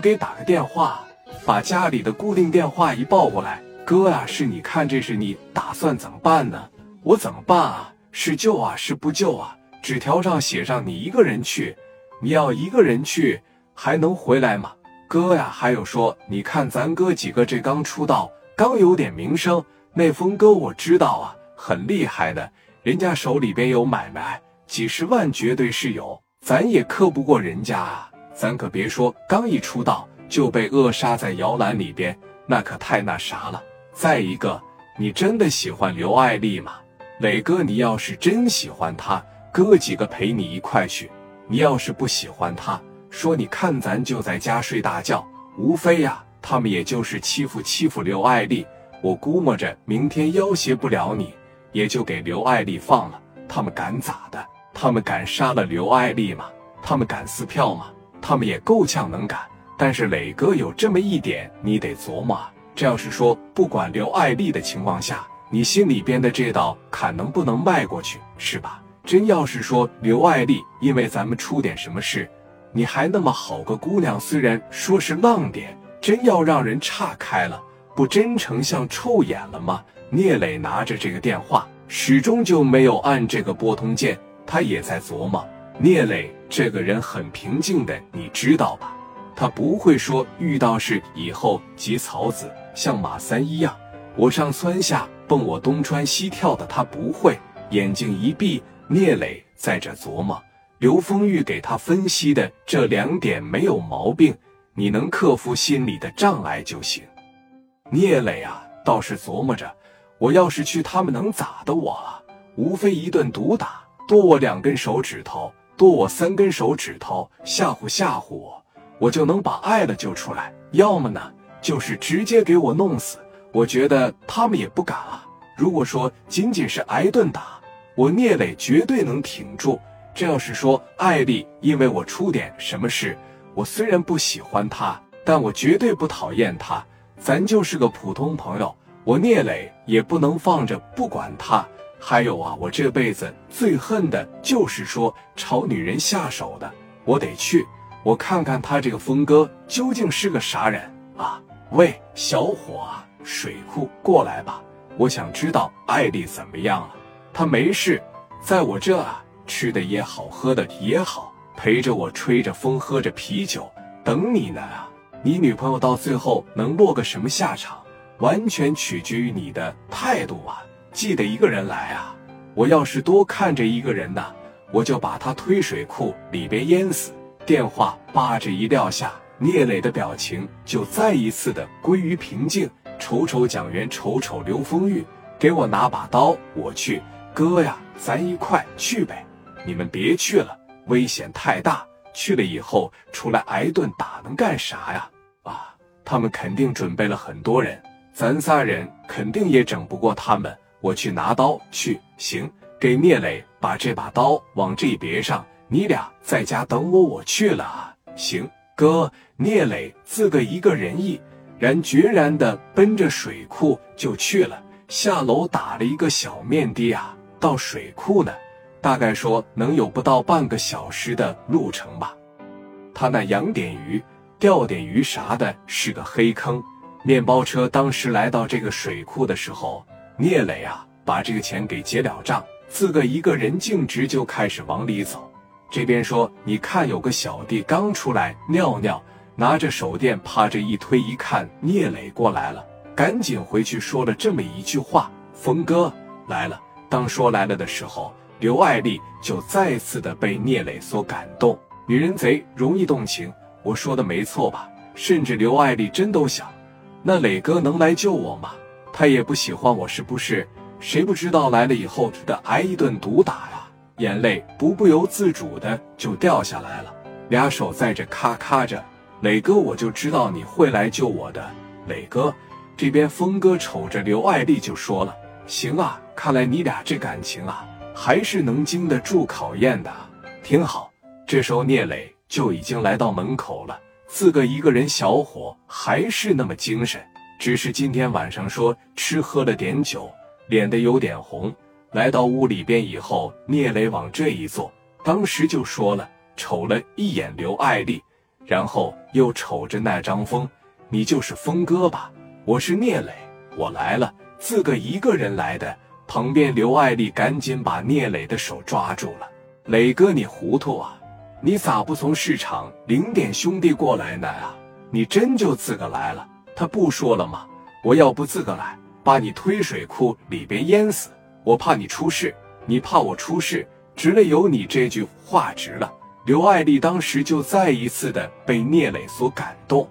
给打个电话，把家里的固定电话一报过来。哥啊，是你看这是你打算怎么办呢？我怎么办啊？是救啊，是不救啊？纸条上写上你一个人去，你要一个人去还能回来吗？哥呀，还有说，你看咱哥几个这刚出道，刚有点名声，那峰哥我知道啊，很厉害的，人家手里边有买卖，几十万绝对是有，咱也克不过人家啊。咱可别说，刚一出道就被扼杀在摇篮里边，那可太那啥了。再一个，你真的喜欢刘爱丽吗？磊哥，你要是真喜欢她，哥几个陪你一块去；你要是不喜欢她，说你看咱就在家睡大觉，无非呀，他们也就是欺负欺负刘爱丽。我估摸着明天要挟不了你，也就给刘爱丽放了。他们敢咋的？他们敢杀了刘爱丽吗？他们敢撕票吗？他们也够呛能干，但是磊哥有这么一点，你得琢磨。这要是说不管刘爱丽的情况下，你心里边的这道坎能不能迈过去，是吧？真要是说刘爱丽因为咱们出点什么事，你还那么好个姑娘，虽然说是浪点，真要让人岔开了，不真成像臭眼了吗？聂磊拿着这个电话，始终就没有按这个拨通键，他也在琢磨。聂磊这个人很平静的，你知道吧？他不会说遇到事以后急草子，像马三一样我上蹿下蹦，我东穿西跳的。他不会，眼睛一闭，聂磊在这琢磨。刘丰玉给他分析的这两点没有毛病，你能克服心理的障碍就行。聂磊啊，倒是琢磨着，我要是去，他们能咋的我啊？无非一顿毒打，剁我两根手指头。剁我三根手指头，吓唬吓唬我，我就能把爱了救出来。要么呢，就是直接给我弄死。我觉得他们也不敢啊。如果说仅仅是挨顿打，我聂磊绝对能挺住。这要是说艾丽因为我出点什么事，我虽然不喜欢她，但我绝对不讨厌她。咱就是个普通朋友，我聂磊也不能放着不管她。还有啊，我这辈子最恨的就是说朝女人下手的，我得去，我看看他这个峰哥究竟是个啥人啊！喂，小伙啊，水库过来吧，我想知道艾丽怎么样了。她没事，在我这啊，吃的也好，喝的也好，陪着我吹着风，喝着啤酒，等你呢啊！你女朋友到最后能落个什么下场，完全取决于你的态度啊！记得一个人来啊！我要是多看着一个人呢，我就把他推水库里边淹死。电话叭着一撂下，聂磊的表情就再一次的归于平静。瞅瞅蒋元，瞅瞅刘丰玉，给我拿把刀，我去。哥呀，咱一块去呗！你们别去了，危险太大。去了以后出来挨顿打能干啥呀？啊，他们肯定准备了很多人，咱仨人肯定也整不过他们。我去拿刀去，行，给聂磊把这把刀往这别上，你俩在家等我，我去了啊。行，哥，聂磊自个一个人毅然决然的奔着水库就去了。下楼打了一个小面的啊，到水库呢，大概说能有不到半个小时的路程吧。他那养点鱼、钓点鱼啥的，是个黑坑。面包车当时来到这个水库的时候。聂磊啊，把这个钱给结了账，自个一个人径直就开始往里走。这边说：“你看，有个小弟刚出来尿尿，拿着手电，趴着一推一看，聂磊过来了，赶紧回去说了这么一句话：‘峰哥来了。’当说来了的时候，刘爱丽就再次的被聂磊所感动。女人贼容易动情，我说的没错吧？甚至刘爱丽真都想，那磊哥能来救我吗？”他也不喜欢我，是不是？谁不知道来了以后得挨一顿毒打呀，眼泪不不由自主的就掉下来了，俩手在这咔咔着。磊哥，我就知道你会来救我的。磊哥，这边峰哥瞅着刘爱丽就说了：“行啊，看来你俩这感情啊，还是能经得住考验的，挺好。”这时候聂磊就已经来到门口了，自个一个人小伙还是那么精神。只是今天晚上说吃喝了点酒，脸的有点红。来到屋里边以后，聂磊往这一坐，当时就说了，瞅了一眼刘爱丽，然后又瞅着那张峰：“你就是峰哥吧？我是聂磊，我来了，自个一个人来的。”旁边刘爱丽赶紧把聂磊的手抓住了：“磊哥，你糊涂啊！你咋不从市场领点兄弟过来呢啊？你真就自个来了？他不说了吗？我要不自个来，把你推水库里边淹死。我怕你出事，你怕我出事，值了有你这句话值了。”刘爱丽当时就再一次的被聂磊所感动。